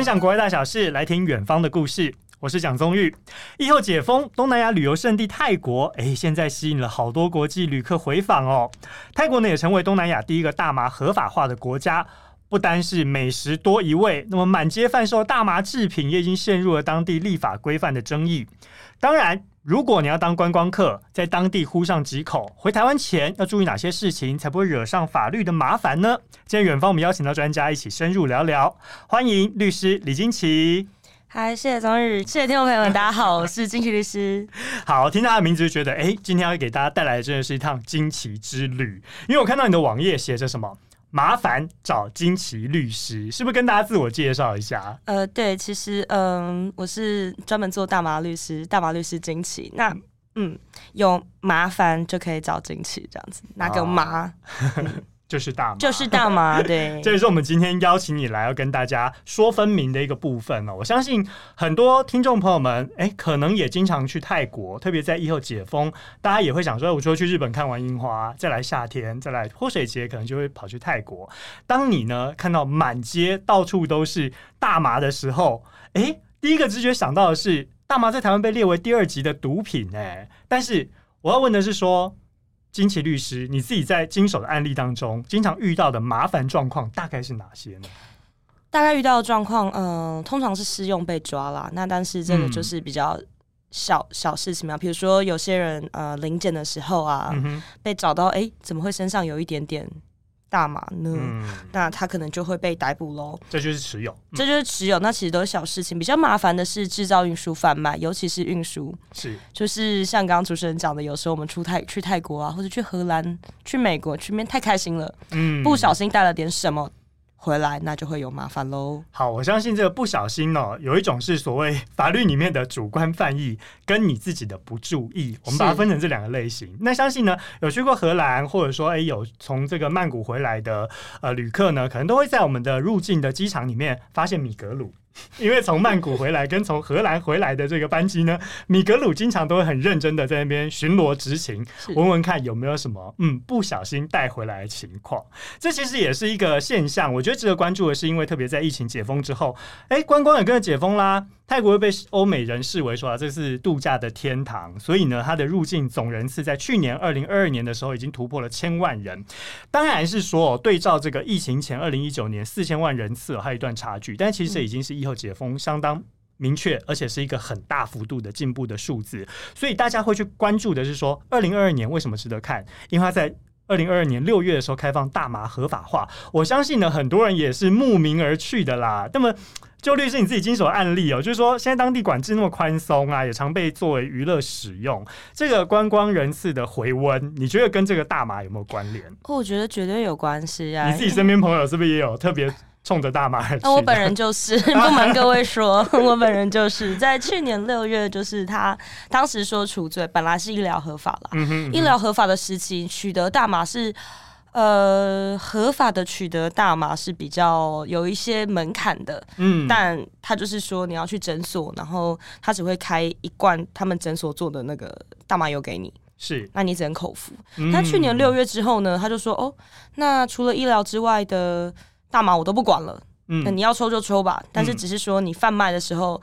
分享国外大小事，来听远方的故事。我是蒋宗玉。疫后解封，东南亚旅游胜地泰国，哎，现在吸引了好多国际旅客回访哦。泰国呢，也成为东南亚第一个大麻合法化的国家。不单是美食多一味，那么满街贩售大麻制品也已经陷入了当地立法规范的争议。当然，如果你要当观光客，在当地呼上几口，回台湾前要注意哪些事情，才不会惹上法律的麻烦呢？今天远方我们邀请到专家一起深入聊聊，欢迎律师李菁琪。嗨，谢谢宗宇，谢谢听众朋友们，大家好，我是金奇律师。好，听到他的名字就觉得，哎，今天要给大家带来的真的是一趟惊奇之旅，因为我看到你的网页写着什么？麻烦找金奇律师，是不是跟大家自我介绍一下？呃，对，其实，嗯、呃，我是专门做大麻律师，大麻律师金奇。那，嗯，有麻烦就可以找金奇这样子，哪个麻？哦 嗯就是大麻，就是大麻，对。这也是我们今天邀请你来要跟大家说分明的一个部分哦。我相信很多听众朋友们，哎，可能也经常去泰国，特别在以后解封，大家也会想说，我说去日本看完樱花，再来夏天，再来泼水节，可能就会跑去泰国。当你呢看到满街到处都是大麻的时候，哎，第一个直觉想到的是，大麻在台湾被列为第二级的毒品，哎，但是我要问的是说。菁琪律师，你自己在经手的案例当中，经常遇到的麻烦状况大概是哪些呢？大概遇到的状况，嗯、呃，通常是试用被抓啦。那但是这个就是比较小、嗯、小事情嘛，比如说有些人呃临检的时候啊，嗯、被找到，哎、欸，怎么会身上有一点点？大麻呢？嗯、那他可能就会被逮捕喽。这就是持有，这就是持有。那其实都是小事情，比较麻烦的是制造、运输、贩卖，尤其是运输。是，就是像刚刚主持人讲的，有时候我们出泰去泰国啊，或者去荷兰、去美国，去那边太开心了，嗯，不小心带了点什么。回来那就会有麻烦喽。好，我相信这个不小心哦，有一种是所谓法律里面的主观犯意，跟你自己的不注意，我们把它分成这两个类型。那相信呢，有去过荷兰，或者说哎有从这个曼谷回来的呃旅客呢，可能都会在我们的入境的机场里面发现米格鲁。因为从曼谷回来跟从荷兰回来的这个班机呢，米格鲁经常都会很认真的在那边巡逻执勤，闻闻看有没有什么嗯不小心带回来的情况。这其实也是一个现象，我觉得值得关注的是，因为特别在疫情解封之后，哎，观光也跟着解封啦。泰国又被欧美人视为说啊，这是度假的天堂，所以呢，它的入境总人次在去年二零二二年的时候已经突破了千万人。当然是说，对照这个疫情前二零一九年四千万人次，还有一段差距。但其实这已经是疫后解封相当明确，而且是一个很大幅度的进步的数字。所以大家会去关注的是说，二零二二年为什么值得看？因为它在二零二二年六月的时候开放大麻合法化，我相信呢，很多人也是慕名而去的啦。那么。就律师你自己经手的案例哦，就是说现在当地管制那么宽松啊，也常被作为娱乐使用。这个观光人次的回温，你觉得跟这个大麻有没有关联？我觉得绝对有关系啊！你自己身边朋友是不是也有特别冲着大麻？那我本人就是，不瞒各位说，我本人就是在去年六月，就是他当时说除罪，本来是医疗合法了，嗯哼嗯哼，医疗合法的时期取得大麻是。呃，合法的取得大麻是比较有一些门槛的，嗯，但他就是说你要去诊所，然后他只会开一罐他们诊所做的那个大麻油给你，是，那你只能口服。那、嗯、去年六月之后呢，他就说哦，那除了医疗之外的大麻我都不管了，嗯，那你要抽就抽吧，但是只是说你贩卖的时候。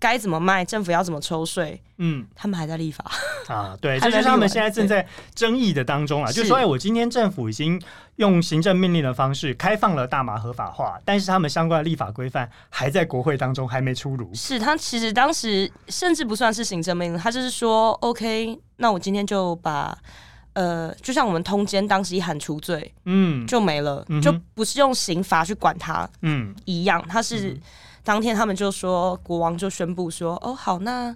该怎么卖？政府要怎么抽税？嗯，他们还在立法啊，对，这 就是他们现在正在争议的当中啊。就是说，哎，我今天政府已经用行政命令的方式开放了大麻合法化，但是他们相关的立法规范还在国会当中还没出炉。是他其实当时甚至不算是行政命令，他就是说，OK，那我今天就把呃，就像我们通奸当时一喊除罪，嗯，就没了，嗯、就不是用刑罚去管他，嗯，一样，他是。嗯当天他们就说，国王就宣布说：“哦，好，那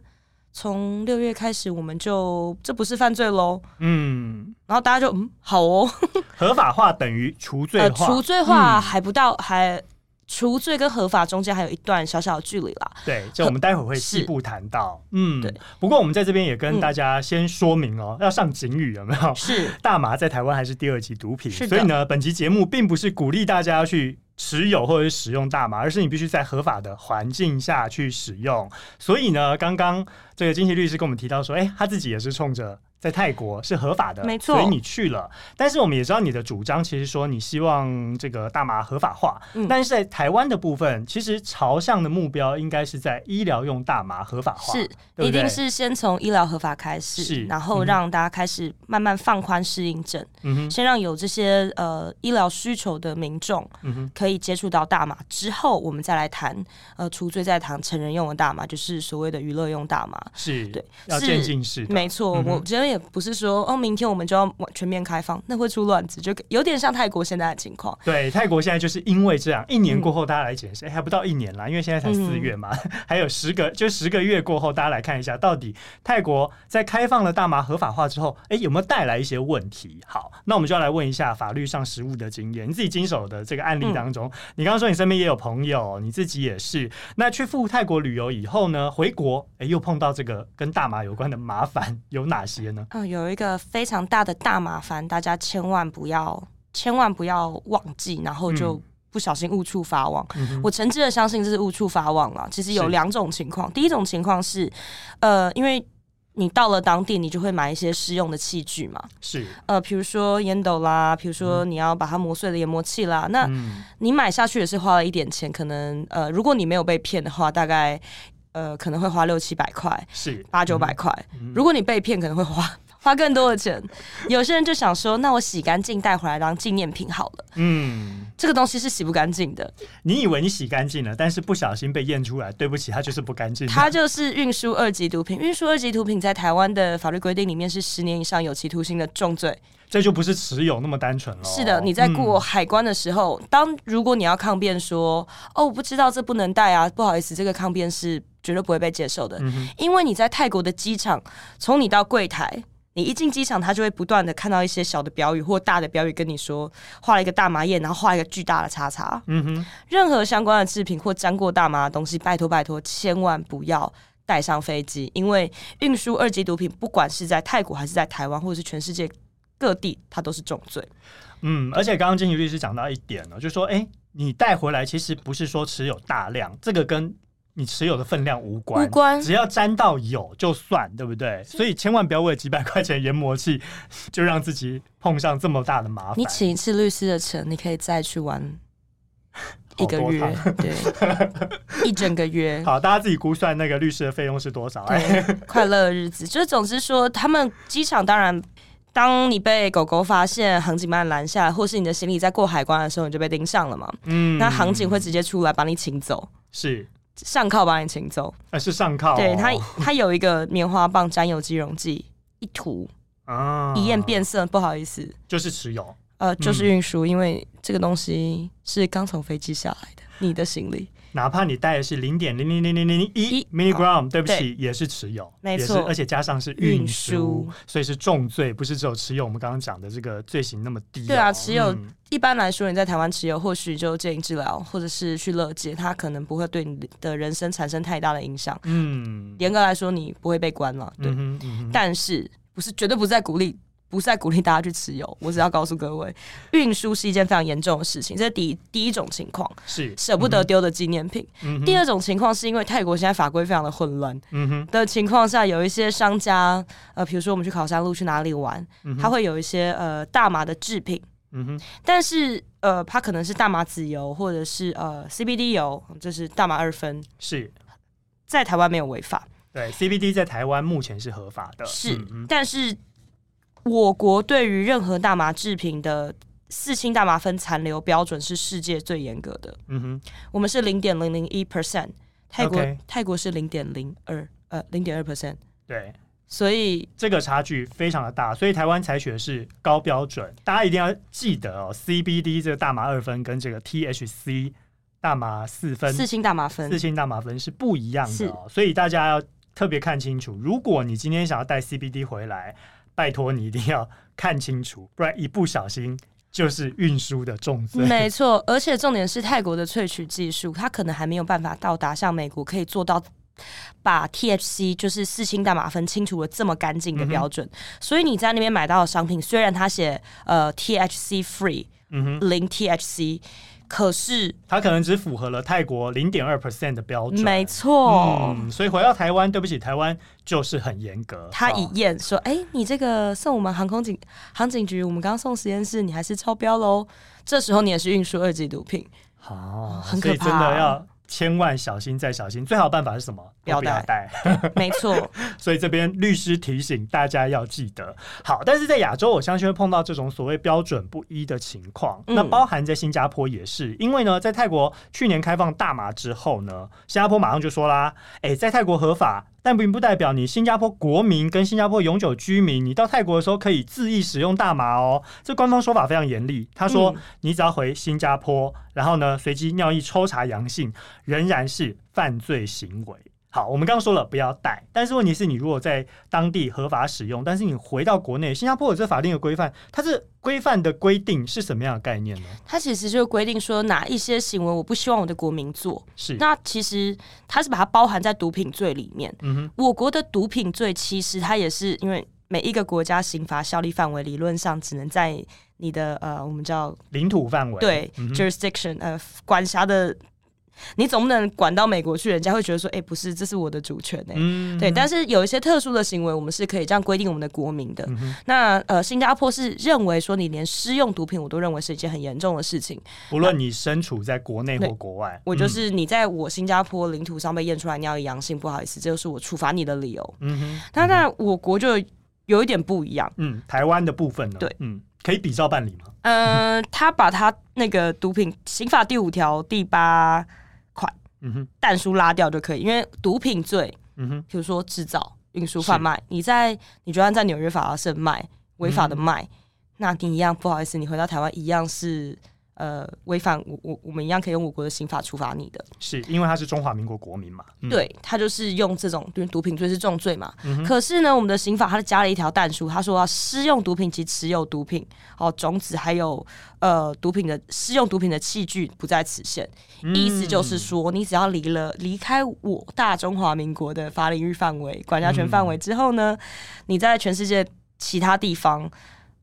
从六月开始，我们就这不是犯罪喽。”嗯，然后大家就嗯，好哦，合法化等于除罪化，呃、除罪化还不到，嗯、还除罪跟合法中间还有一段小小的距离啦。对，就我们待会会细部谈到。嗯，对。不过我们在这边也跟大家先说明哦，嗯、要上警语有没有？是，大麻在台湾还是第二级毒品，所以呢，本期节目并不是鼓励大家要去。持有或者使用大麻，而是你必须在合法的环境下去使用。所以呢，刚刚这个金奇律师跟我们提到说，哎，他自己也是冲着在泰国是合法的，没错，所以你去了。但是我们也知道你的主张，其实说你希望这个大麻合法化。嗯，但是在台湾的部分，其实朝向的目标应该是在医疗用大麻合法化，是，一定是先从医疗合法开始，是，然后让大家开始慢慢放宽适应症，嗯哼，先让有这些呃医疗需求的民众，嗯哼，可以接触到大麻之后，我们再来谈呃除罪，在谈成人用的大麻，就是所谓的娱乐用大麻，是对，要渐进式，没错，嗯，我觉得。也不是说哦，明天我们就要全面开放，那会出乱子，就有点像泰国现在的情况。对，泰国现在就是因为这样，一年过后大家来检视，嗯，还不到一年啦，因为现在才四月嘛，嗯，还有十个，就十个月过后，大家来看一下，到底泰国在开放了大麻合法化之后，哎，有没有带来一些问题？好，那我们就要来问一下法律上实务的经验，你自己经手的这个案例当中，嗯，你刚刚说你身边也有朋友，你自己也是，那去赴泰国旅游以后呢，回国哎，又碰到这个跟大麻有关的麻烦有哪些呢？嗯，有一个。非常大的大麻烦，大家千万不要，千万不要忘记，然后就不小心误触法网。嗯、我诚挚的相信这是误触法网了。其实有两种情况，第一种情况是，呃，因为你到了当地，你就会买一些试用的器具嘛，是，呃，比如说烟斗啦，比如说你要把它磨碎的研磨器啦，嗯、那你买下去也是花了一点钱，可能呃，如果你没有被骗的话，大概呃可能会花六七百块，是八九百块。如果你被骗，可能会花。花更多的钱，有些人就想说，那我洗干净带回来当纪念品好了。嗯，这个东西是洗不干净的。你以为你洗干净了，但是不小心被验出来，对不起，它就是不干净。它就是运输二级毒品。运输二级毒品在台湾的法律规定里面是十年以上有期徒刑的重罪。这就不是持有那么单纯了。是的，你在过海关的时候，嗯、当如果你要抗辩说，哦，我不知道这不能带啊，不好意思，这个抗辩是绝对不会被接受的，嗯、因为你在泰国的机场，从你到柜台。你一进机场，他就会不断的看到一些小的标语或大的标语，跟你说画了一个大麻叶，然后画一个巨大的叉叉。嗯哼，任何相关的制品或沾过大麻的东西，拜托拜托，千万不要带上飞机，因为运输二级毒品，不管是在泰国还是在台湾，或者是全世界各地，它都是重罪。嗯，而且刚刚菁琪律师讲到一点呢，就是说，哎，你带回来其实不是说持有大量，这个跟你持有的分量无关，无关，只要沾到有就算，对不对？所以千万不要为了几百块钱研磨器，就让自己碰上这么大的麻烦。你请一次律师的钱，你可以再去玩一个月，对，一整个月。好，大家自己估算那个律师的费用是多少？哎，快乐的日子。就是总之说，他们机场当然，当你被狗狗发现，航警把你拦下来，或是你的行李在过海关的时候，你就被盯上了嘛。嗯，那航警会直接出来把你请走。是。上铐把你请走，还、啊、是上铐、哦？对他，他有一个棉花棒沾有机溶剂，一涂。啊，一验变色，不好意思，就是持有，呃，就是运输、嗯，因为这个东西是刚从飞机下来的，你的行李。哪怕你带的是零点零零零零零零一 milligram，对不起，也是持有，没错，而且加上是运输，所以是重罪，不是只有持有。我们刚刚讲的这个罪行那么低、哦。对啊，持有、嗯、一般来说，你在台湾持有，或许就建议治疗，或者是去乐界，它可能不会对你的人生产生太大的影响。嗯，严格来说，你不会被关了。对，嗯嗯、但是不是绝对不是在鼓励。不是在鼓励大家去持有，我只要告诉各位，运输是一件非常严重的事情。这是第一第一种情况，是舍不得丢的纪念品、嗯。第二种情况是因为泰国现在法规非常的混乱、嗯、的情况下，有一些商家，呃，比如说我们去考山路去哪里玩，嗯、他会有一些呃大麻的制品，嗯哼，但是呃，它可能是大麻籽油或者是呃 CBD 油，就是大麻二酚，是在台湾没有违法。对，CBD 在台湾目前是合法的，是，嗯、但是。我国对于任何大麻制品的四氢大麻酚残留标准是世界最严格的。嗯哼，我们是零点零零一 percent，泰国、okay. 泰国是零点零二，呃，零点二 percent。对，所以这个差距非常的大，所以台湾采取的是高标准。大家一定要记得哦，CBD 这个大麻二酚跟这个 THC 大麻四分，四氢大麻酚，四氢大麻酚是不一样的哦，所以大家要特别看清楚。如果你今天想要带 CBD 回来，拜托你一定要看清楚，不然一不小心就是运输的重罪。没错，而且重点是泰国的萃取技术，它可能还没有办法到达像美国可以做到把 THC 就是四氢大麻酚清除的这么干净的标准。嗯、所以你在那边买到的商品，虽然它写呃 THC free，嗯哼，零 THC。可是他可能只符合了泰国零点二 percent 的标准，没错。嗯，所以回到台湾，对不起，台湾就是很严格。他一验说：“哎、欸，你这个送我们航空警航警局，我们刚刚送实验室，你还是超标喽。”这时候你也是运输二级毒品，好、哦，很可怕，真的要。千万小心再小心，最好的办法是什么？不要带，没错。所以这边律师提醒大家要记得。好，但是在亚洲，我相信会碰到这种所谓标准不一的情况。嗯、那包含在新加坡也是，因为呢，在泰国去年开放大麻之后呢，新加坡马上就说啦：“哎、欸，在泰国合法。”但并不代表你新加坡国民跟新加坡永久居民，你到泰国的时候可以恣意使用大麻哦。这官方说法非常严厉，他说你只要回新加坡，嗯、然后呢随机尿液抽查阳性，仍然是犯罪行为。好，我们刚刚说了不要带，但是问题是你如果在当地合法使用，但是你回到国内，新加坡有这法定的规范，它是规范的规定是什么样的概念呢？它其实就规定说哪一些行为我不希望我的国民做，是那其实它是把它包含在毒品罪里面。嗯哼，我国的毒品罪其实它也是因为每一个国家刑罚效力范围理论上只能在你的呃我们叫领土范围，对、嗯、jurisdiction 呃管辖的。你总不能管到美国去，人家会觉得说，哎、欸，不是，这是我的主权呢、欸。嗯、对，但是有一些特殊的行为，我们是可以这样规定我们的国民的。嗯、那呃，新加坡是认为说，你连私用毒品，我都认为是一件很严重的事情。不论你身处在国内或国外，我就是你在我新加坡领土上被验出来尿液阳性，不好意思，这就是我处罚你的理由。嗯哼。那在我国就有一点不一样。嗯，台湾的部分呢？对，嗯，可以比照办理吗？呃，他把他那个毒品刑法第五条第八。嗯哼，但书拉掉就可以，因为毒品罪，嗯哼，比如说制造、运输、贩卖，你在你就算在纽约法拉盛卖违法的卖，嗯、那你一样不好意思，你回到台湾一样是。呃，违反我我我们一样可以用我国的刑法处罚你的，是因为他是中华民国国民嘛？嗯、对，他就是用这种，毒品罪是重罪嘛。嗯、可是呢，我们的刑法它加了一条弹书，他说要施用毒品及持有毒品哦种子，还有呃毒品的施用毒品的器具不在此限。嗯、意思就是说，你只要离了离开我大中华民国的法领域范围、管辖权范围之后呢，嗯、你在全世界其他地方，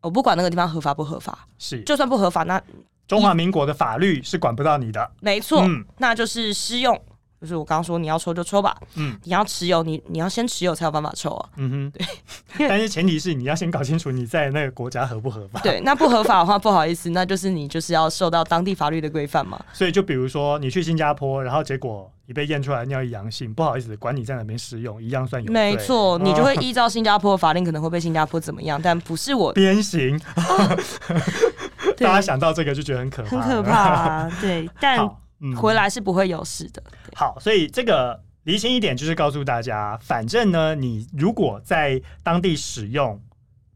我不管那个地方合法不合法，是就算不合法那。中华民国的法律是管不到你的，没错，嗯、那就是施用，就是我刚刚说你要抽就抽吧，嗯，你要持有，你你要先持有才有办法抽啊，嗯哼，对，但是前提是你要先搞清楚你在那个国家合不合法，对，那不合法的话，不好意思，那就是你就是要受到当地法律的规范嘛，所以就比如说你去新加坡，然后结果你被验出来尿液阳性，不好意思，管你在哪边使用，一样算有，没错，你就会依照新加坡的法令可能会被新加坡怎么样，但不是我鞭刑。大家想到这个就觉得很可怕，很可怕啊！对，但回来是不会有事的。好，所以这个厘清一点就是告诉大家，反正呢，你如果在当地使用，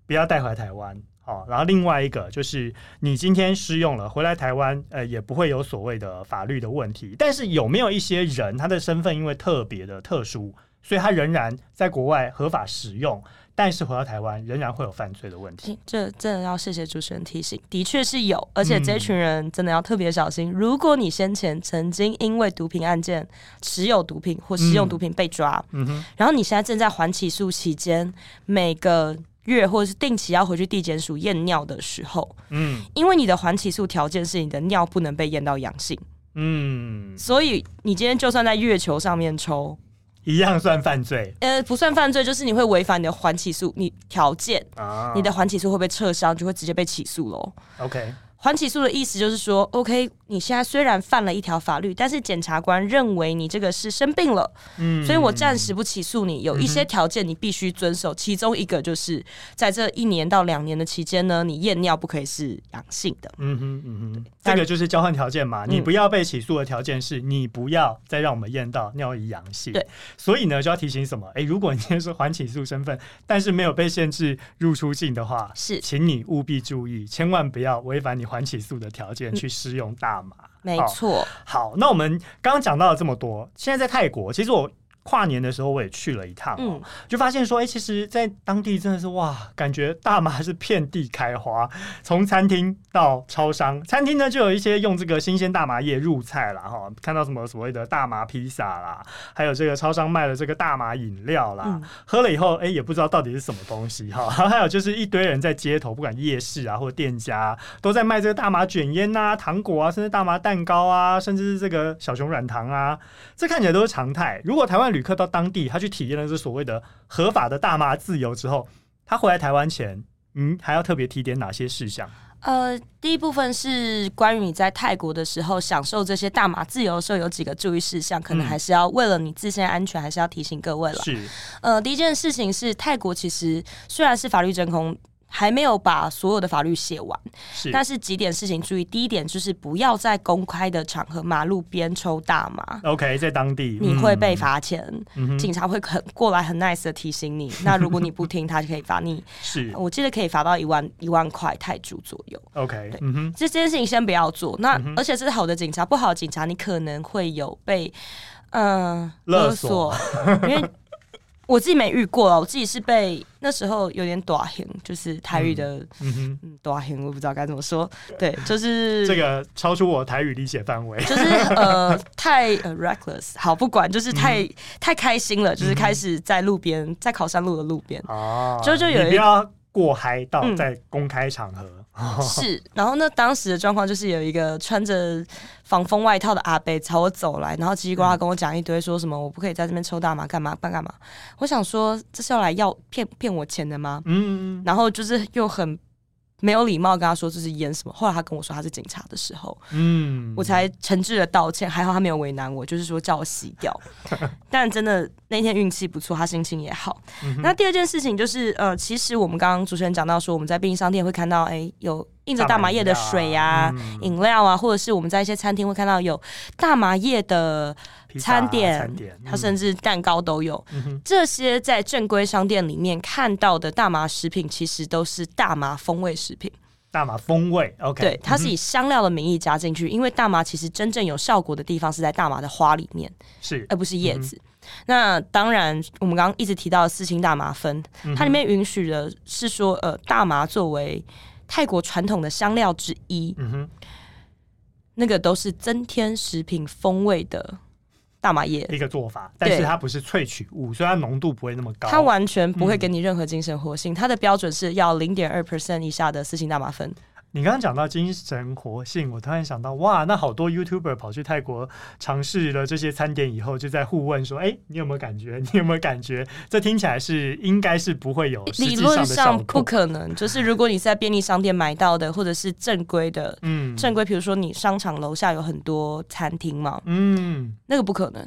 不要带回来台湾。好，然后另外一个就是你今天施用了回来台湾，呃，也不会有所谓的法律的问题。但是有没有一些人，他的身份因为特别的特殊，所以他仍然在国外合法使用？但是回到台湾，仍然会有犯罪的问题。这真的要谢谢主持人提醒，的确是有，而且这群人真的要特别小心。嗯、如果你先前曾经因为毒品案件持有毒品或使用毒品被抓，嗯嗯、然后你现在正在还起诉期间，每个月或者是定期要回去地检署验尿的时候，嗯，因为你的缓起诉条件是你的尿不能被验到阳性，嗯，所以你今天就算在月球上面抽。一样算犯罪？呃，不算犯罪，就是你会违反你的缓起诉你条件，啊、你的缓起诉会被撤销，就会直接被起诉喽。OK。缓起诉的意思就是说，OK，你现在虽然犯了一条法律，但是检察官认为你这个是生病了，嗯，所以我暂时不起诉你。有一些条件你必须遵守，嗯、其中一个就是在这一年到两年的期间呢，你验尿不可以是阳性的。嗯哼，嗯哼，这个就是交换条件嘛。你不要被起诉的条件是你不要再让我们验到尿液阳性。对，所以呢就要提醒什么？哎、欸，如果你今天是缓起诉身份，但是没有被限制入出境的话，是，请你务必注意，千万不要违反你。缓起诉的条件去适用大麻，没错。好，那我们刚刚讲到了这么多，现在在泰国，其实我跨年的时候我也去了一趟，嗯，就发现说，哎、欸，其实，在当地真的是哇，感觉大麻是遍地开花，从餐厅到超商，餐厅呢就有一些用这个新鲜大麻叶入菜啦哈，看到什么所谓的大麻披萨啦，还有这个超商卖的这个大麻饮料啦，嗯、喝了以后，哎、欸，也不知道到底是什么东西哈，还有就是一堆人在街头，不管夜市啊或者店家，都在卖这个大麻卷烟呐、啊、糖果啊，甚至大麻蛋糕啊，甚至是这个小熊软糖啊，这看起来都是常态。如果台湾旅客到当地，他去体验了这所谓的合法的大麻自由之后，他回来台湾前，嗯，还要特别提点哪些事项？呃，第一部分是关于你在泰国的时候享受这些大麻自由的时候有几个注意事项，可能还是要为了你自身安全，还是要提醒各位了。是，呃，第一件事情是泰国其实虽然是法律真空。还没有把所有的法律写完，是，但是几点事情注意。第一点就是不要在公开的场合、马路边抽大麻。OK，在当地你会被罚钱，嗯、警察会很过来很 nice 的提醒你。那如果你不听，他就可以罚你。是，我记得可以罚到一万一万块泰铢左右。OK，对，嗯、这件事情先不要做。那、嗯、而且这是好的警察，不好的警察你可能会有被嗯、呃、勒索，因为。我自己没遇过啊，我自己是被那时候有点大型，就是台语的嗯嗯大型，我不知道该怎么说。对，就是这个超出我台语理解范围，就是呃太、uh, reckless。好，不管，就是太、嗯、太开心了，就是开始在路边，在考山路的路边哦，就就有一不要过嗨到在公开场合。嗯 是，然后呢，当时的状况就是有一个穿着防风外套的阿伯朝我走来，然后叽里呱啦跟我讲一堆，说什么我不可以在这边抽大麻，干嘛办干嘛？我想说这是要来要骗骗我钱的吗？嗯，然后就是又很。没有礼貌跟他说这是烟什么，后来他跟我说他是警察的时候，嗯，我才诚挚的道歉，还好他没有为难我，就是说叫我洗掉。但真的那天运气不错，他心情也好。嗯、那第二件事情就是，呃，其实我们刚刚主持人讲到说，我们在便利商店会看到，哎，有印着大麻叶的水呀、啊、饮料啊，或者是我们在一些餐厅会看到有大麻叶的。餐点，餐点，它甚至蛋糕都有。嗯、这些在正规商店里面看到的大麻食品，其实都是大麻风味食品。大麻风味，OK，对，它是以香料的名义加进去，嗯，因为大麻其实真正有效果的地方是在大麻的花里面，是而不是叶子，嗯。那当然，我们刚刚一直提到的四氢大麻酚，嗯，它里面允许的是说，呃，大麻作为泰国传统的香料之一，嗯哼，那个都是增添食品风味的。大麻叶一个做法，但是它不是萃取物，所以它浓度不会那么高。它完全不会给你任何精神活性，嗯、它的标准是要零点二 percent 以下的四氢大麻酚。你刚刚讲到精神活性，我突然想到，哇，那好多 YouTuber 跑去泰国尝试了这些餐点以后，就在互问说：“哎、欸，你有没有感觉？你有没有感觉？”这听起来是应该是不会有，理论上不可能。就是如果你在便利商店买到的，或者是正规的，嗯，正规，比如说你商场楼下有很多餐厅嘛，嗯，那个不可能。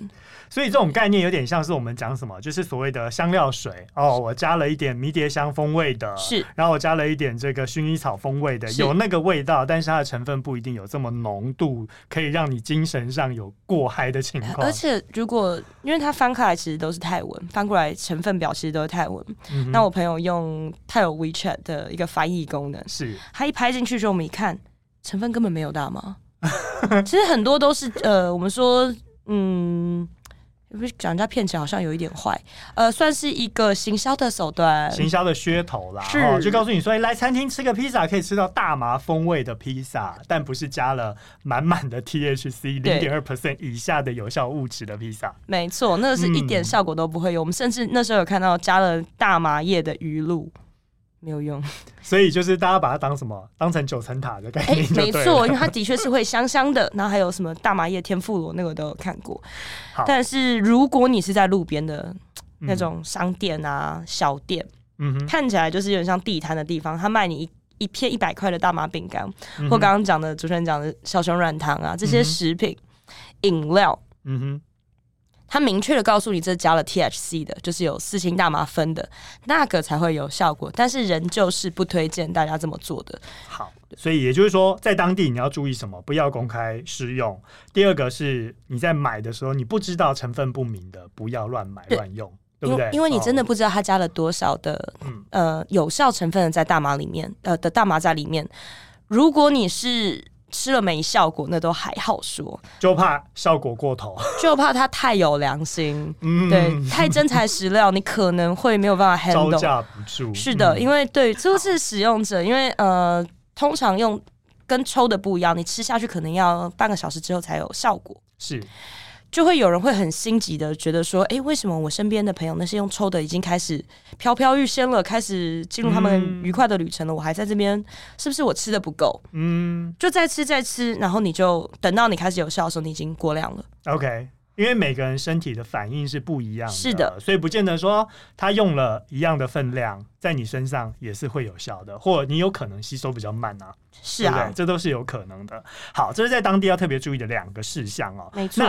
所以这种概念有点像是我们讲什么，就是所谓的香料水哦，我加了一点迷迭香风味的，是，然后我加了一点这个薰衣草风味的，有那个味道，但是它的成分不一定有这么浓度，可以让你精神上有过嗨的情况。而且如果因为它翻开来其实都是泰文，翻过来成分表其实都是泰文。嗯、那我朋友用泰有 WeChat 的一个翻译功能，是，他一拍进去之后，我们一看成分根本没有大麻，其实很多都是呃，我们说嗯。不是讲人家骗钱，好像有一点坏。呃，算是一个行销的手段，行销的噱头啦。是，哦、就告诉你说，哎、来餐厅吃个披萨，可以吃到大麻风味的披萨，但不是加了满满的 THC 零点二 percent 以下的有效物质的披萨。没错，那个是一点效果都不会有。嗯、我们甚至那时候有看到加了大麻叶的鱼露。没有用，所以就是大家把它当什么？当成九层塔的概念。没错，因为它的确是会香香的。然后还有什么大麻叶天妇罗，那个都有看过。但是如果你是在路边的那种商店啊、嗯、小店，嗯哼，看起来就是有点像地摊的地方，他卖你一一片一百块的大麻饼干、嗯，或刚刚讲的主持人讲的小熊软糖啊，这些食品、饮、嗯、料，嗯哼。他明确的告诉你，这加了 THC 的，就是有四氢大麻酚的，那个才会有效果。但是仍旧是不推荐大家这么做的。好，所以也就是说，在当地你要注意什么？不要公开试用。第二个是你在买的时候，你不知道成分不明的，不要乱买乱用，对不对？因为你真的不知道它加了多少的、嗯、呃有效成分在大麻里面，呃的大麻在里面。如果你是吃了没效果，那都还好说，就怕效果过头，就怕它太有良心，嗯、对，太真材实料，你可能会没有办法 handle，招架不住。是的，嗯、因为对，就是使用者，因为呃，通常用跟抽的不一样，你吃下去可能要半个小时之后才有效果，是。就会有人会很心急的觉得说，哎，为什么我身边的朋友那些用抽的已经开始飘飘欲仙了，开始进入他们愉快的旅程了，嗯、我还在这边，是不是我吃的不够？嗯，就再吃再吃，然后你就等到你开始有效的时候，你已经过量了。OK，因为每个人身体的反应是不一样的，是的，所以不见得说他用了一样的分量，在你身上也是会有效的，或你有可能吸收比较慢啊，是啊，对对，这都是有可能的。好，这是在当地要特别注意的两个事项哦。没错。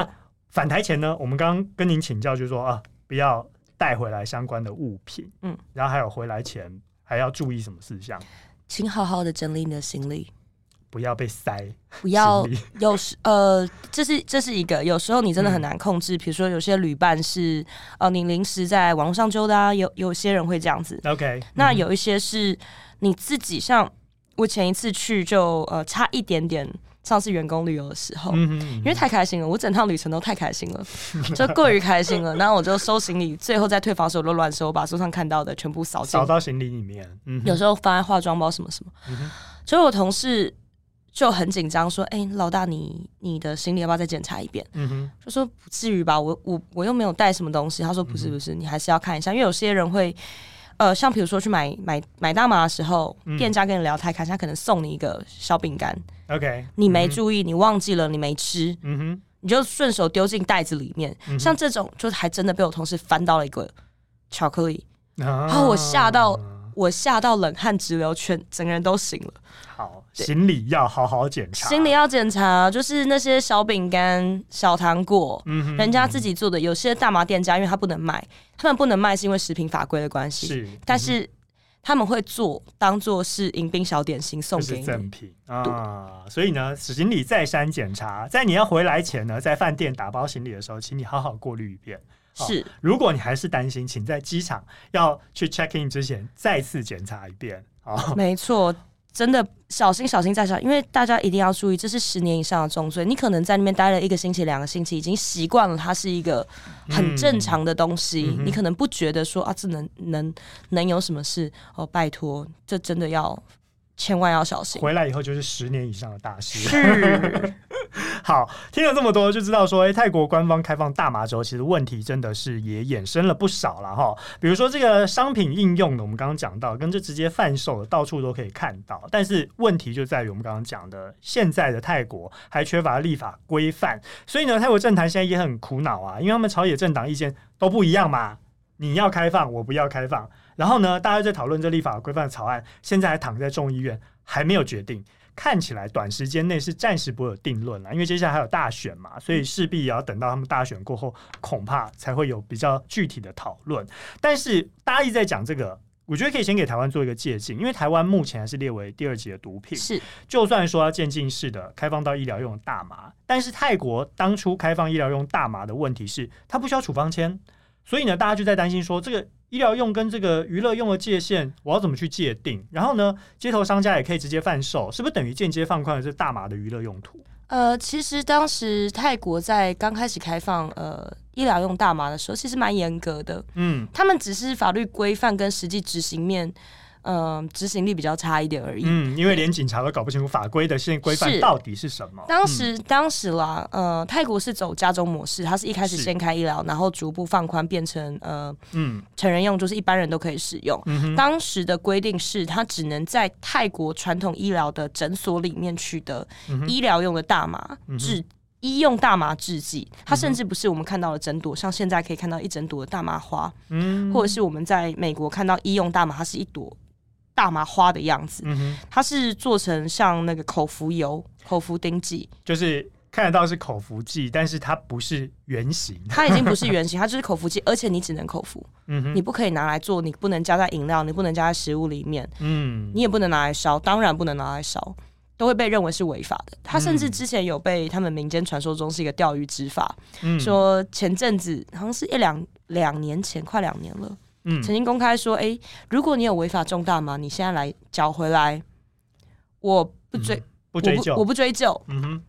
返台前呢，我们刚刚跟您请教，就是说啊，不要带回来相关的物品，嗯，然后还有回来前还要注意什么事项？请好好的整理你的行李，不要被塞，不要有时呃，这是这是一个，有时候你真的很难控制，比、嗯、如说有些旅伴是呃，你临时在网络上揪的啊，有有些人会这样子，OK，那有一些是你自己，像我前一次去就呃差一点点。上次员工旅游的时候，嗯嗯因为太开心了，我整趟旅程都太开心了，就过于开心了。然后我就收行李，最后在退房的时候都乱收，我把桌上看到的全部扫扫到行李里面。嗯、有时候放在化妆包什么什么，嗯、所以我同事就很紧张，说：“哎、欸，老大，你你的行李要不要再检查一遍？”嗯、就说：“不至于吧，我我我又没有带什么东西。”他说：“不是不是，你还是要看一下，因为有些人会。”呃，像比如说去买买买大麻的时候，嗯、店家跟你聊太开心，他可能送你一个小饼干，OK，你没注意，嗯、你忘记了，你没吃，嗯哼，你就顺手丢进袋子里面。嗯、像这种，就还真的被我同事翻到了一个巧克力，啊、然后我吓到。我吓到冷汗直流，全整个人都醒了。好，行李要好好检查。行李要检查，就是那些小饼干、小糖果，嗯哼，人家自己做的。有些大麻店家，因为他不能卖，他们不能卖是因为食品法规的关系。是，但是他们会做，当做是迎宾小点心送给你赠品啊。所以呢，行李再三检查，在你要回来前呢，在饭店打包行李的时候，请你好好过滤一遍。是，如果你还是担心，请在机场要去 check in 之前再次检查一遍。哦，没错，真的小心小心再小心，因为大家一定要注意，这是十年以上的重罪。你可能在那边待了一个星期、两个星期，已经习惯了，它是一个很正常的东西，嗯、你可能不觉得说啊，这能能能有什么事？哦，拜托，这真的要。千万要小心，回来以后就是十年以上的大事。是，好，听了这么多，就知道说，哎、欸，泰国官方开放大麻之后，其实问题真的是也衍生了不少了哈。比如说这个商品应用的，我们刚刚讲到，跟这直接贩售的，到处都可以看到。但是问题就在于我们刚刚讲的，现在的泰国还缺乏立法规范，所以呢，泰国政坛现在也很苦恼啊，因为他们朝野政党意见都不一样嘛。你要开放，我不要开放。然后呢，大家在讨论这立法规范草案，现在还躺在众议院，还没有决定。看起来短时间内是暂时不会有定论了，因为接下来还有大选嘛，所以势必也要等到他们大选过后，恐怕才会有比较具体的讨论。但是大家一直在讲这个，我觉得可以先给台湾做一个借鉴，因为台湾目前还是列为第二级的毒品。是，就算说要渐进式的开放到医疗用的大麻，但是泰国当初开放医疗用大麻的问题是，它不需要处方签。所以呢，大家就在担心说，这个医疗用跟这个娱乐用的界限，我要怎么去界定？然后呢，街头商家也可以直接贩售，是不是等于间接放宽了这大麻的娱乐用途？呃，其实当时泰国在刚开始开放呃医疗用大麻的时候，其实蛮严格的。嗯，他们只是法律规范跟实际执行面。嗯，执行力比较差一点而已。嗯，因为连警察都搞不清楚法规的现规范到底是什么。当时，嗯、当时啦，呃，泰国是走加州模式，它是一开始先开医疗，然后逐步放宽变成呃，嗯，成人用，就是一般人都可以使用。嗯、当时的规定是，它只能在泰国传统医疗的诊所里面取得医疗用的大麻制、医用大麻制剂，它甚至不是我们看到的整朵，像现在可以看到一整朵的大麻花，嗯，或者是我们在美国看到医用大麻，它是一朵。大麻花的样子，它是做成像那个口服油、口服丁剂，就是看得到是口服剂，但是它不是圆形，它已经不是圆形，它就是口服剂，而且你只能口服，嗯、你不可以拿来做，你不能加在饮料，你不能加在食物里面，嗯，你也不能拿来烧，当然不能拿来烧，都会被认为是违法的。它甚至之前有被他们民间传说中是一个钓鱼执法，嗯、说前阵子好像是一两两年前，快两年了。嗯，曾经公开说，哎、欸，如果你有违法重大嘛，你现在来缴回来，我不追，嗯、不追究，我不追究。嗯哼。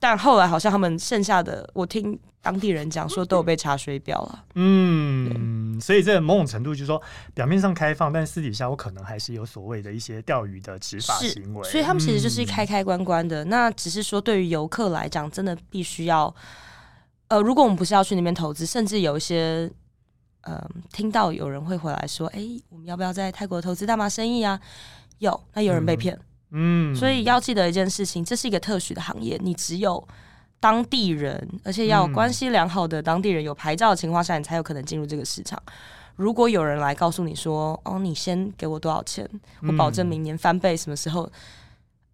但后来好像他们剩下的，我听当地人讲说都有被查水表了。嗯，所以这某种程度就是说，表面上开放，但私底下我可能还是有所谓的一些钓鱼的执法行为。所以他们其实就是开开关关的。嗯、那只是说，对于游客来讲，真的必须要，呃，如果我们不是要去那边投资，甚至有一些，呃，听到有人会回来说，哎、欸，我们要不要在泰国投资大麻生意啊？有，那有人被骗。嗯嗯，所以要记得一件事情，这是一个特许的行业，你只有当地人，而且要关系良好的当地人有牌照的情况下，你才有可能进入这个市场。如果有人来告诉你说，哦，你先给我多少钱，我保证明年翻倍，什么时候，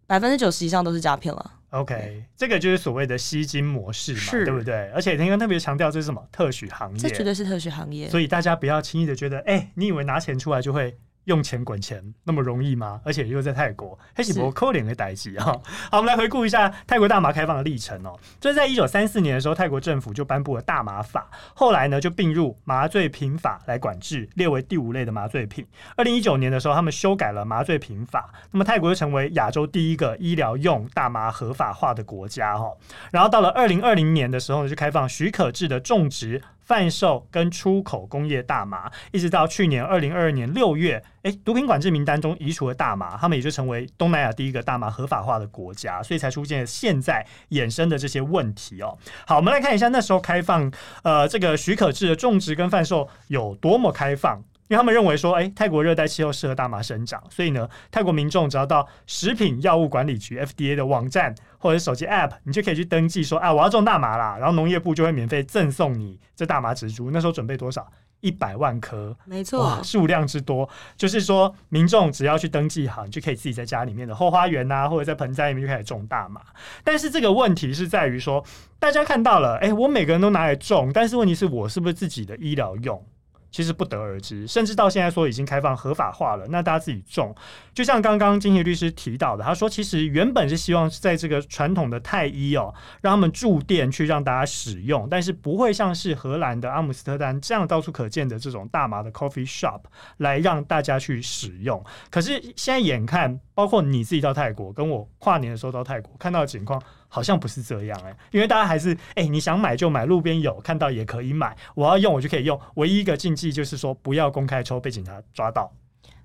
百分之九十以上都是诈骗了。OK，这个就是所谓的吸金模式嘛，对不对？而且刚刚特别强调这是什么特许行业，这绝对是特许行业，所以大家不要轻易的觉得，哎，你以为拿钱出来就会。用钱滚钱那么容易吗？而且又在泰国，黑喜伯扣脸的代志啊！好，我们来回顾一下泰国大麻开放的历程哦。就是在一九三四年的时候，泰国政府就颁布了大麻法，后来呢就并入麻醉品法来管制，列为第五类的麻醉品。二零一九年的时候，他们修改了麻醉品法，那么泰国就成为亚洲第一个医疗用大麻合法化的国家哈。然后到了二零二零年的时候呢，就开放许可制的种植。贩售跟出口工业大麻，一直到去年二零二二年六月，诶，毒品管制名单中移除了大麻，他们也就成为东南亚第一个大麻合法化的国家，所以才出现现在衍生的这些问题哦。好，我们来看一下那时候开放，呃，这个许可制的种植跟贩售有多么开放。因为他们认为说，哎，泰国热带气候适合大麻生长，所以呢，泰国民众只要到食品药物管理局 （FDA） 的网站或者手机 App，你就可以去登记说，啊，我要种大麻啦，然后农业部就会免费赠送你这大麻植株。那时候准备多少？一百万颗，没错，数量之多，就是说民众只要去登记好，你就可以自己在家里面的后花园啊，或者在盆栽里面就开始种大麻。但是这个问题是在于说，大家看到了，哎，我每个人都拿来种，但是问题是我是不是自己的医疗用？其实不得而知，甚至到现在说已经开放合法化了，那大家自己种，就像刚刚金怡律师提到的，他说其实原本是希望在这个传统的泰医哦，让他们驻店去让大家使用，但是不会像是荷兰的阿姆斯特丹这样到处可见的这种大麻的 coffee shop 来让大家去使用。可是现在眼看，包括你自己到泰国，跟我跨年的时候到泰国看到的情况。好像不是这样哎、因为大家还是哎、你想买就买，路边有看到也可以买，我要用我就可以用。唯一一个禁忌就是说不要公开抽，被警察抓到。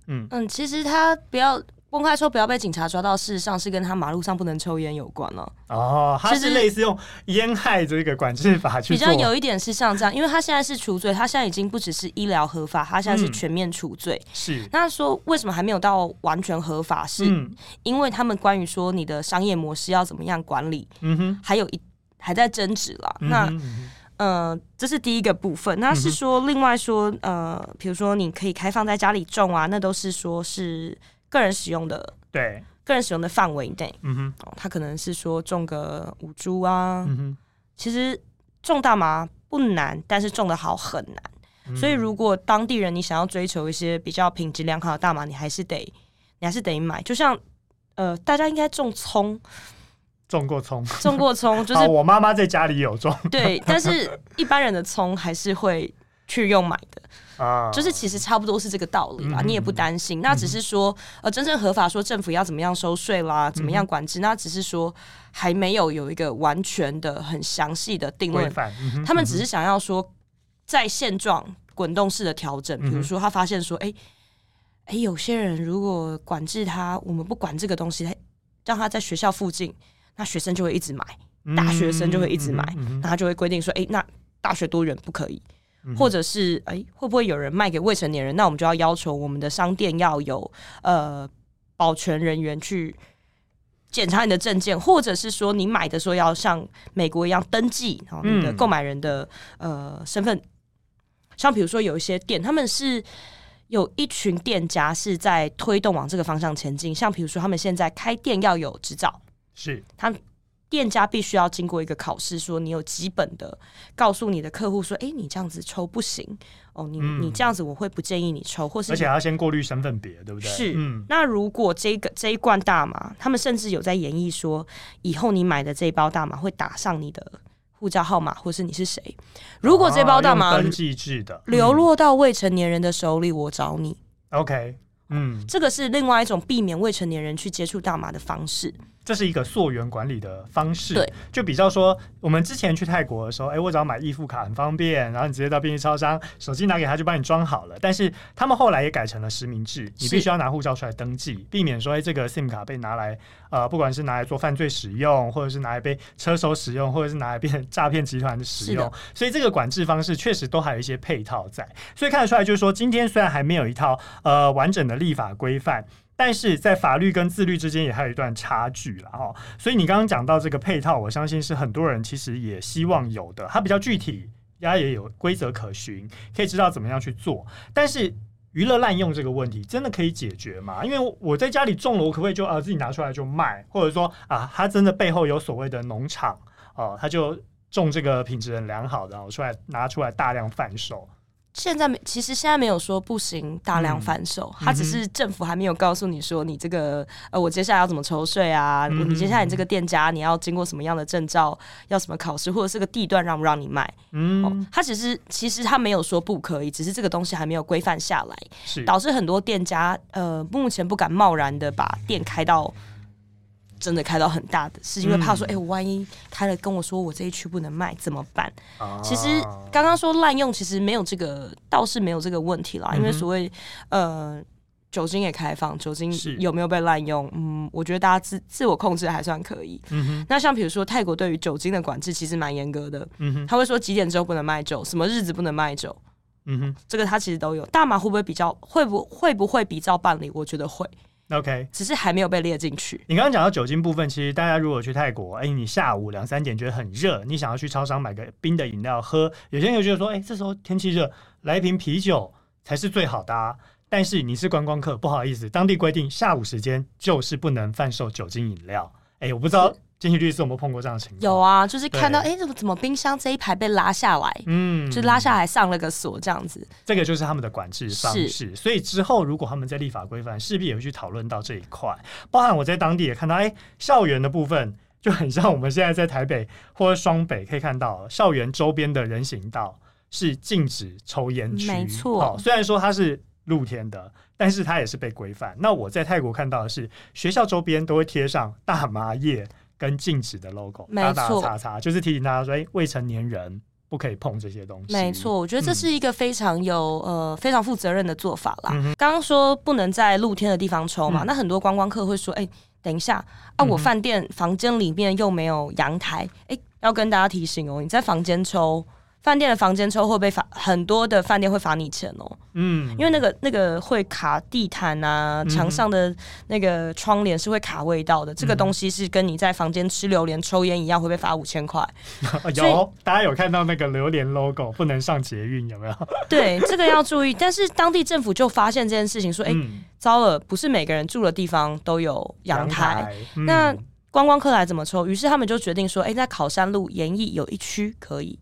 嗯嗯，其实他不要。公开说不要被警察抓到，事实上是跟他马路上不能抽烟有关了。哦，他是类似用烟害这个管制法去做。比较有一点是像这样，因为他现在是除罪，他现在已经不只是医疗合法，他现在是全面除罪。嗯、是。那说为什么还没有到完全合法？是因为他们关于说你的商业模式要怎么样管理，嗯哼，还有一还在争执了。那呃，这是第一个部分。那是说另外说呃，比如说你可以开放在家里种啊，那都是说是。个人使用的，对，个人使用的范围内，嗯哼，哦，他可能是说种个五株啊，嗯哼，其实种大麻不难，但是种的好很难，嗯、所以如果当地人你想要追求一些比较品质良好的大麻，你还是得，你还是得买，就像呃，大家应该种葱，种过葱，种过葱，就是 我妈妈在家里有种，对，但是一般人的葱还是会去用买的。啊，就是其实差不多是这个道理啦，嗯、你也不担心。嗯、那只是说，呃，真正合法说政府要怎么样收税啦，嗯、怎么样管制，那只是说还没有有一个完全的、很详细的定论。嗯、他们只是想要说，在现状滚动式的调整。比如说，他发现说，哎、欸，哎、欸，有些人如果管制他，我们不管这个东西，他让他在学校附近，那学生就会一直买，大学生就会一直买，那、他就会规定说，哎、欸，那大学多远不可以。或者是哎、欸，会不会有人卖给未成年人？那我们就要要求我们的商店要有呃保全人员去检查你的证件，或者是说你买的时候要像美国一样登记，然后你的购买人的呃身份。像比如说有一些店，他们是有一群店家是在推动往这个方向前进。像比如说他们现在开店要有执照，是他。店家必须要经过一个考试，说你有基本的，告诉你的客户说，哎、欸，你这样子抽不行哦，你、嗯、你这样子我会不建议你抽，或是而且还要先过滤身份别，对不对？是，嗯。那如果这个这一罐大麻，他们甚至有在演绎说，以后你买的这一包大麻会打上你的护照号码，或是你是谁？如果这包大麻、啊、登记制的流落到未成年人的手里，我找你。OK，嗯，这个是另外一种避免未成年人去接触大麻的方式。这是一个溯源管理的方式。对，就比较说，我们之前去泰国的时候，哎，我只要买易付卡很方便，然后你直接到便利超商，手机拿给他就帮你装好了。但是他们后来也改成了实名制，你必须要拿护照出来登记，避免说，哎，这个 SIM 卡被拿来，呃，不管是拿来做犯罪使用，或者是拿来被车手使用，或者是拿来变成诈骗集团的使用。所以这个管制方式确实都还有一些配套在。所以看得出来，就是说，今天虽然还没有一套呃完整的立法规范。但是在法律跟自律之间也还有一段差距了哈，所以你刚刚讲到这个配套，我相信是很多人其实也希望有的，它比较具体，它也有规则可循，可以知道怎么样去做。但是娱乐滥用这个问题真的可以解决吗？因为我在家里种了，我可不可以就啊自己拿出来就卖？或者说啊，它真的背后有所谓的农场哦，它就种这个品质很良好的，我出来拿出来大量贩售。现在没，其实现在没有说不行大量贩售，它、嗯、只是政府还没有告诉你说你这个呃，我接下来要怎么抽税啊？嗯、你接下来你这个店家你要经过什么样的证照，要什么考试，或者是个地段让不让你卖？嗯，哦、它只是其实它没有说不可以，只是这个东西还没有规范下来，是导致很多店家呃目前不敢贸然的把店开到。真的开到很大的，是因为怕说，哎、嗯，我、欸、万一开了跟我说我这一区不能卖怎么办？啊、其实刚刚说滥用，其实没有这个，倒是没有这个问题啦。嗯、因为所谓呃酒精也开放，酒精有没有被滥用？嗯，我觉得大家自自我控制还算可以。嗯哼。那像比如说泰国对于酒精的管制其实蛮严格的。嗯哼。他会说几点之后不能卖酒，什么日子不能卖酒。嗯哼。这个他其实都有。大麻会不会比较会不会不会比照办理？我觉得会。OK，只是还没有被列进去。你刚刚讲到酒精部分，其实大家如果去泰国，哎、欸，你下午两三点觉得很热，你想要去超商买个冰的饮料喝，有些人就觉得说，哎、欸，这时候天气热，来一瓶啤酒才是最好的啊。但是你是观光客，不好意思，当地规定下午时间就是不能贩售酒精饮料。哎、欸，我不知道。金奇律师，有没有碰过这样的情况？有啊，就是看到哎，怎么怎么冰箱这一排被拉下来，嗯，就拉下来上了个锁这样子。这个就是他们的管制方式。所以之后如果他们在立法规范，势必也会去讨论到这一块。包含我在当地也看到，哎，校园的部分就很像我们现在在台北或者双北可以看到，校园周边的人行道是禁止抽烟区。没错，虽然说它是露天的，但是它也是被规范。那我在泰国看到的是，学校周边都会贴上大麻叶。跟禁止的 logo，没错，打打叉叉，就是提醒大家说，哎，未成年人不可以碰这些东西。没错，我觉得这是一个非常有、嗯、呃非常负责任的做法啦。刚刚、说不能在露天的地方抽嘛，嗯、那很多观光客会说，哎，等一下啊，我饭店房间里面又没有阳台，哎，要跟大家提醒哦，你在房间抽。饭店的房间抽会被罚，很多的饭店会罚你钱哦、喔。嗯，因为那个那个会卡地毯啊，墙、嗯、上的那个窗帘是会卡味道的。嗯、这个东西是跟你在房间吃榴莲抽烟一样，会被罚五千块。有，大家有看到那个榴莲 logo 不能上捷运有没有？对，这个要注意。但是当地政府就发现这件事情，说：“哎、欸，嗯、糟了，不是每个人住的地方都有阳台。台”嗯、那观光客来怎么抽？于是他们就决定说：“哎、欸，在考山路演艺有一区可以。”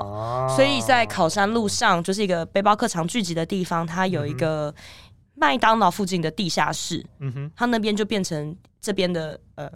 哦，所以在考山路上就是一个背包客常聚集的地方，它有一个麦当劳附近的地下室，嗯哼，它那边就变成这边的呃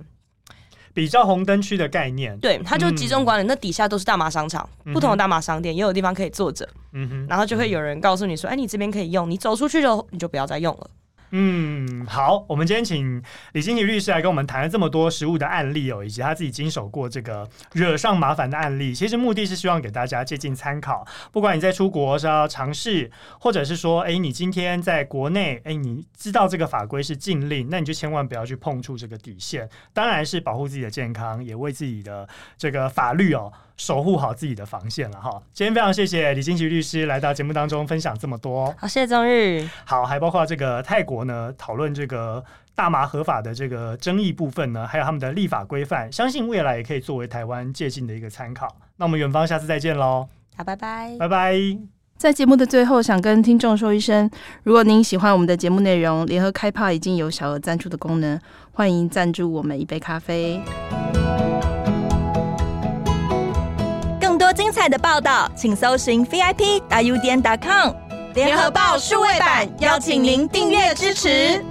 比较红灯区的概念，对，它就集中管理，嗯、那底下都是大麻商场，嗯、不同的大麻商店也有地方可以坐着，嗯哼，然后就会有人告诉你说，哎，你这边可以用，你走出去就你就不要再用了。嗯，好，我们今天请李菁琪律师来跟我们谈了这么多实物的案例哦，以及他自己经手过这个惹上麻烦的案例。其实目的是希望给大家借鉴参考，不管你在出国是要尝试，或者是说，哎，你今天在国内，哎，你知道这个法规是禁令，那你就千万不要去碰触这个底线。当然是保护自己的健康，也为自己的这个法律哦。守护好自己的防线了哈！今天非常谢谢李金奇律师来到节目当中分享这么多。好，谢谢宗日。好，还包括这个泰国呢，讨论这个大麻合法的这个争议部分呢，还有他们的立法规范，相信未来也可以作为台湾借鉴的一个参考。那我们远方下次再见喽！好，拜拜，拜拜。在节目的最后，想跟听众说一声：如果您喜欢我们的节目内容，联合开炮已经有小额赞助的功能，欢迎赞助我们一杯咖啡。精彩的报道，请搜寻 VIP 大 U 点 com 联合报数位版，邀请您订阅支持。